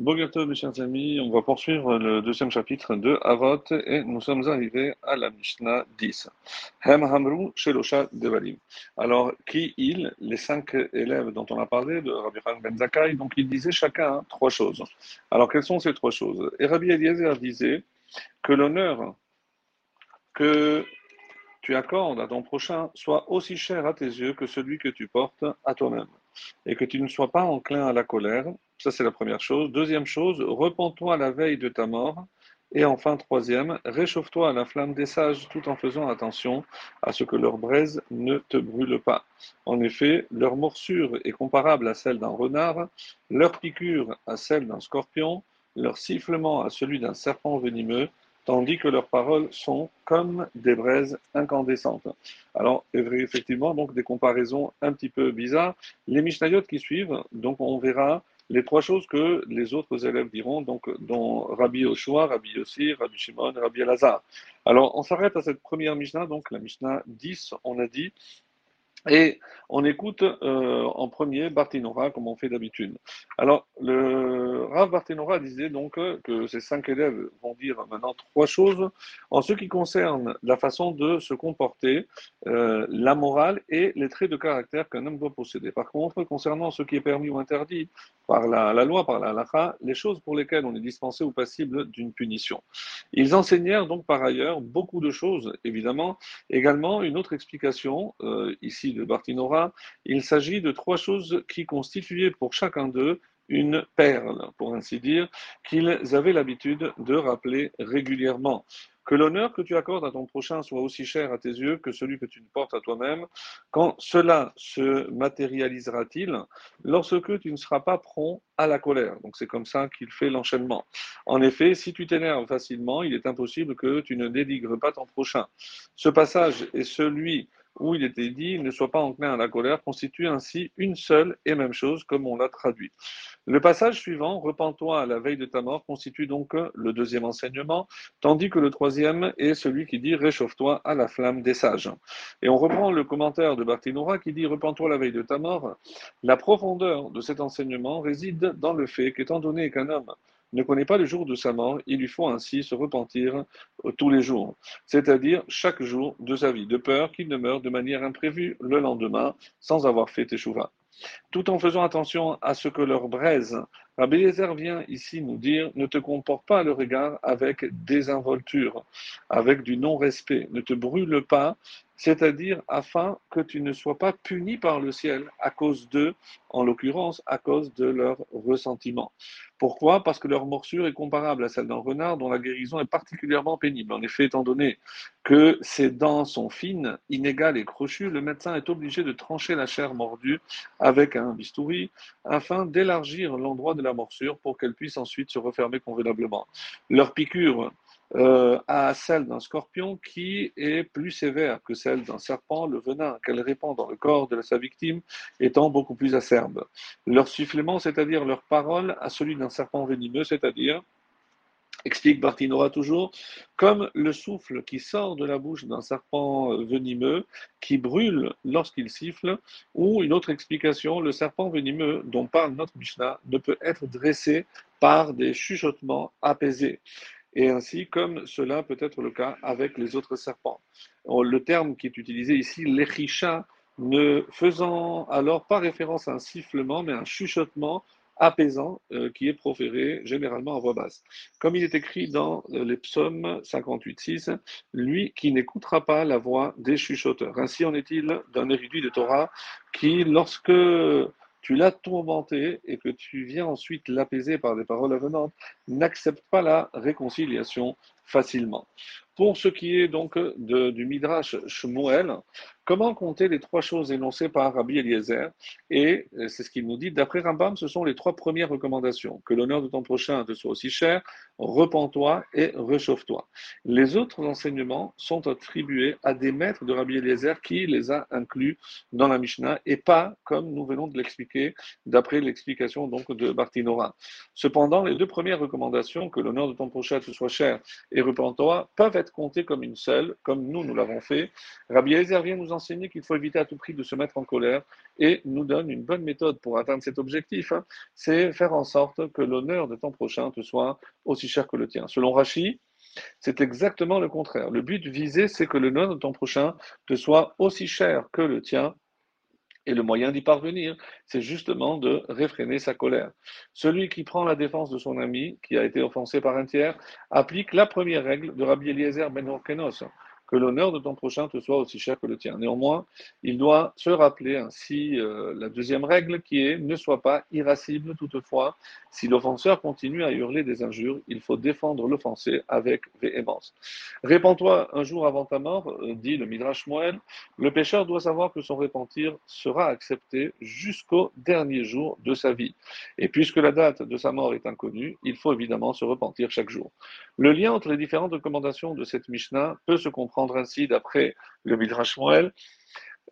Bogato, mes chers amis, on va poursuivre le deuxième chapitre de Avot et nous sommes arrivés à la Mishnah 10. Hem Hamru Shelosha Devalim. Alors, qui ils, les cinq élèves dont on a parlé, de Rabbi Khan Ben Zakkai, donc ils disaient chacun trois choses. Alors, quelles sont ces trois choses? Et Rabbi Eliezer disait que l'honneur que tu accordes à ton prochain soit aussi cher à tes yeux que celui que tu portes à toi-même. Et que tu ne sois pas enclin à la colère ça, c'est la première chose. Deuxième chose, repens-toi la veille de ta mort. Et enfin, troisième, réchauffe-toi à la flamme des sages tout en faisant attention à ce que leur braise ne te brûle pas. En effet, leur morsure est comparable à celle d'un renard, leur piqûre à celle d'un scorpion, leur sifflement à celui d'un serpent venimeux, tandis que leurs paroles sont comme des braises incandescentes. Alors, effectivement, donc des comparaisons un petit peu bizarres. Les Mishnayot qui suivent, donc on verra les trois choses que les autres élèves diront, donc, dont Rabbi Oshua, Rabbi Yossi, Rabbi Shimon, Rabbi Elazar. Alors, on s'arrête à cette première Mishnah, donc la Mishnah 10, on a dit, et on écoute euh, en premier Bartinora, comme on fait d'habitude. Alors, le Rav Bartinora disait donc que ces cinq élèves vont dire maintenant trois choses en ce qui concerne la façon de se comporter, euh, la morale et les traits de caractère qu'un homme doit posséder. Par contre, concernant ce qui est permis ou interdit par la, loi, par la halakha, les choses pour lesquelles on est dispensé ou passible d'une punition. Ils enseignèrent donc par ailleurs beaucoup de choses, évidemment. Également, une autre explication, euh, ici de Bartinora, il s'agit de trois choses qui constituaient pour chacun d'eux une perle, pour ainsi dire, qu'ils avaient l'habitude de rappeler régulièrement. Que l'honneur que tu accordes à ton prochain soit aussi cher à tes yeux que celui que tu ne portes à toi-même, quand cela se matérialisera-t-il lorsque tu ne seras pas prompt à la colère? Donc c'est comme ça qu'il fait l'enchaînement. En effet, si tu t'énerves facilement, il est impossible que tu ne dénigres pas ton prochain. Ce passage est celui où il était dit ne sois pas enclin à la colère, constitue ainsi une seule et même chose, comme on l'a traduit. Le passage suivant, repens-toi à la veille de ta mort, constitue donc le deuxième enseignement, tandis que le troisième est celui qui dit réchauffe-toi à la flamme des sages. Et on reprend le commentaire de Barthénoura qui dit repens-toi à la veille de ta mort. La profondeur de cet enseignement réside dans le fait qu'étant donné qu'un homme ne connaît pas le jour de sa mort, il lui faut ainsi se repentir euh, tous les jours, c'est-à-dire chaque jour de sa vie, de peur qu'il ne meure de manière imprévue le lendemain sans avoir fait échouva. Tout en faisant attention à ce que leur braise, Rabbi Eliezer vient ici nous dire ne te comporte pas à leur égard avec désinvolture, avec du non-respect, ne te brûle pas c'est-à-dire afin que tu ne sois pas puni par le ciel à cause d'eux, en l'occurrence à cause de leur ressentiment. Pourquoi? Parce que leur morsure est comparable à celle d'un renard dont la guérison est particulièrement pénible. En effet, étant donné que ses dents sont fines, inégales et crochues, le médecin est obligé de trancher la chair mordue avec un bistouri afin d'élargir l'endroit de la morsure pour qu'elle puisse ensuite se refermer convenablement. Leur piqûre euh, à celle d'un scorpion qui est plus sévère que celle d'un serpent, le venin qu'elle répand dans le corps de sa victime étant beaucoup plus acerbe. Leur sifflement, c'est-à-dire leur parole, à celui d'un serpent venimeux, c'est-à-dire explique Bartinora toujours, comme le souffle qui sort de la bouche d'un serpent venimeux qui brûle lorsqu'il siffle, ou une autre explication, le serpent venimeux dont parle notre Mishnah ne peut être dressé par des chuchotements apaisés et ainsi comme cela peut être le cas avec les autres serpents. Le terme qui est utilisé ici, l'echisha, ne faisant alors pas référence à un sifflement, mais à un chuchotement apaisant euh, qui est proféré généralement à voix basse. Comme il est écrit dans euh, les psaumes 58.6, lui qui n'écoutera pas la voix des chuchoteurs. Ainsi en est-il d'un érudit de Torah qui, lorsque tu l'as tourmenté et que tu viens ensuite l'apaiser par des paroles avenantes, n'accepte pas la réconciliation facilement. Pour ce qui est donc de, du Midrash Shmuel, comment compter les trois choses énoncées par Rabbi Eliezer? Et euh, c'est ce qu'il nous dit, d'après Rambam, ce sont les trois premières recommandations. Que l'honneur de ton prochain te soit aussi cher, repens-toi et réchauffe-toi. Les autres enseignements sont attribués à des maîtres de Rabbi Eliezer qui les a inclus dans la Mishnah et pas comme nous venons de l'expliquer d'après l'explication donc de Bartinora. Cependant, les deux premières recommandations, que l'honneur de ton prochain te soit cher et repens-toi peuvent être comptés comme une seule, comme nous, nous l'avons fait. Rabbi Eliezer vient nous enseigner qu'il faut éviter à tout prix de se mettre en colère et nous donne une bonne méthode pour atteindre cet objectif. Hein. C'est faire en sorte que l'honneur de ton prochain te soit aussi cher que le tien. Selon Rachi, c'est exactement le contraire. Le but visé, c'est que nom de ton prochain te soit aussi cher que le tien. Et le moyen d'y parvenir, c'est justement de réfréner sa colère. Celui qui prend la défense de son ami, qui a été offensé par un tiers, applique la première règle de Rabbi Eliezer ben Orkenos que l'honneur de ton prochain te soit aussi cher que le tien. Néanmoins, il doit se rappeler ainsi euh, la deuxième règle qui est ne sois pas irascible toutefois. Si l'offenseur continue à hurler des injures, il faut défendre l'offensé avec véhémence. Répands-toi un jour avant ta mort, euh, dit le Midrash Moël. Le pécheur doit savoir que son repentir sera accepté jusqu'au dernier jour de sa vie. Et puisque la date de sa mort est inconnue, il faut évidemment se repentir chaque jour. Le lien entre les différentes recommandations de cette Mishnah peut se comprendre ainsi, d'après le Midrash Moël,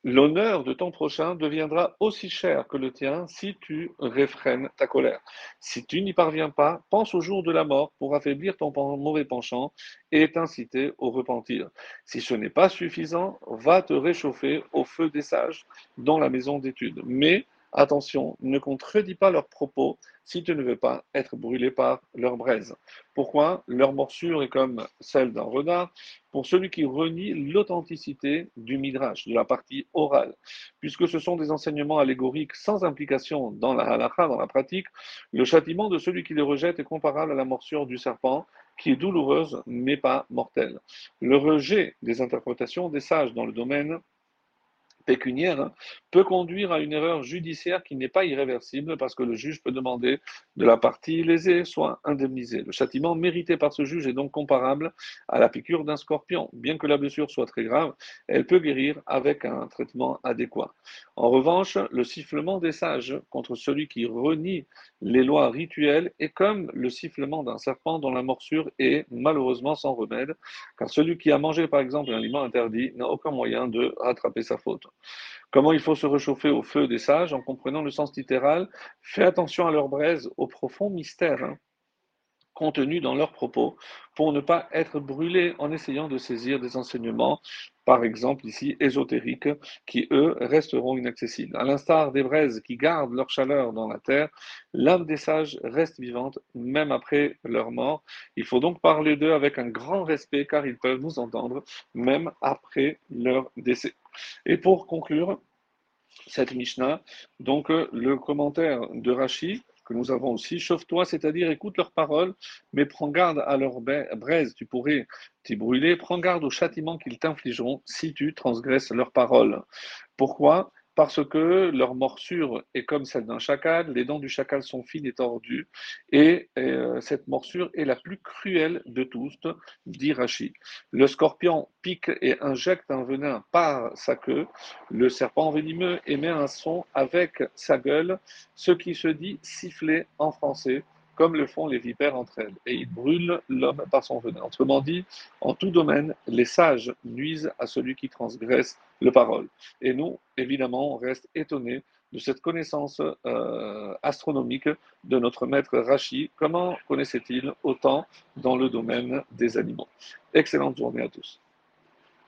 l'honneur de ton prochain deviendra aussi cher que le tien si tu réfrènes ta colère. Si tu n'y parviens pas, pense au jour de la mort pour affaiblir ton mauvais penchant et t'inciter au repentir. Si ce n'est pas suffisant, va te réchauffer au feu des sages dans la maison d'études. Mais Attention, ne contredis pas leurs propos si tu ne veux pas être brûlé par leur braise. Pourquoi? Leur morsure est comme celle d'un renard pour celui qui renie l'authenticité du midrash, de la partie orale. Puisque ce sont des enseignements allégoriques sans implication dans la halakha, dans la pratique, le châtiment de celui qui les rejette est comparable à la morsure du serpent qui est douloureuse mais pas mortelle. Le rejet des interprétations des sages dans le domaine pécuniaire hein, peut conduire à une erreur judiciaire qui n'est pas irréversible parce que le juge peut demander de la partie lésée soit indemnisée. Le châtiment mérité par ce juge est donc comparable à la piqûre d'un scorpion. Bien que la blessure soit très grave, elle peut guérir avec un traitement adéquat. En revanche, le sifflement des sages contre celui qui renie les lois rituelles est comme le sifflement d'un serpent dont la morsure est malheureusement sans remède, car celui qui a mangé par exemple un aliment interdit n'a aucun moyen de rattraper sa faute. Comment il faut se réchauffer au feu des sages en comprenant le sens littéral? Fais attention à leur braise, au profond mystère hein, contenu dans leurs propos, pour ne pas être brûlé en essayant de saisir des enseignements, par exemple ici ésotériques, qui eux resteront inaccessibles. À l'instar des braises qui gardent leur chaleur dans la terre, l'âme des sages reste vivante même après leur mort. Il faut donc parler d'eux avec un grand respect car ils peuvent nous entendre même après leur décès. Et pour conclure cette Mishnah, donc euh, le commentaire de Rashi que nous avons aussi, chauffe-toi, c'est-à-dire écoute leurs paroles, mais prends garde à leur braise, tu pourrais t'y brûler, prends garde au châtiment qu'ils t'infligeront si tu transgresses leurs paroles. Pourquoi? Parce que leur morsure est comme celle d'un chacal, les dents du chacal sont fines et tordues, et euh, cette morsure est la plus cruelle de tous, dit Rachi. Le scorpion pique et injecte un venin par sa queue, le serpent venimeux émet un son avec sa gueule, ce qui se dit siffler en français comme le font les vipères entre elles, et il brûle l'homme par son venin. Autrement dit, en tout domaine, les sages nuisent à celui qui transgresse le parole. Et nous, évidemment, on reste étonnés de cette connaissance euh, astronomique de notre maître Rachi. Comment connaissait-il autant dans le domaine des animaux? Excellente journée à tous.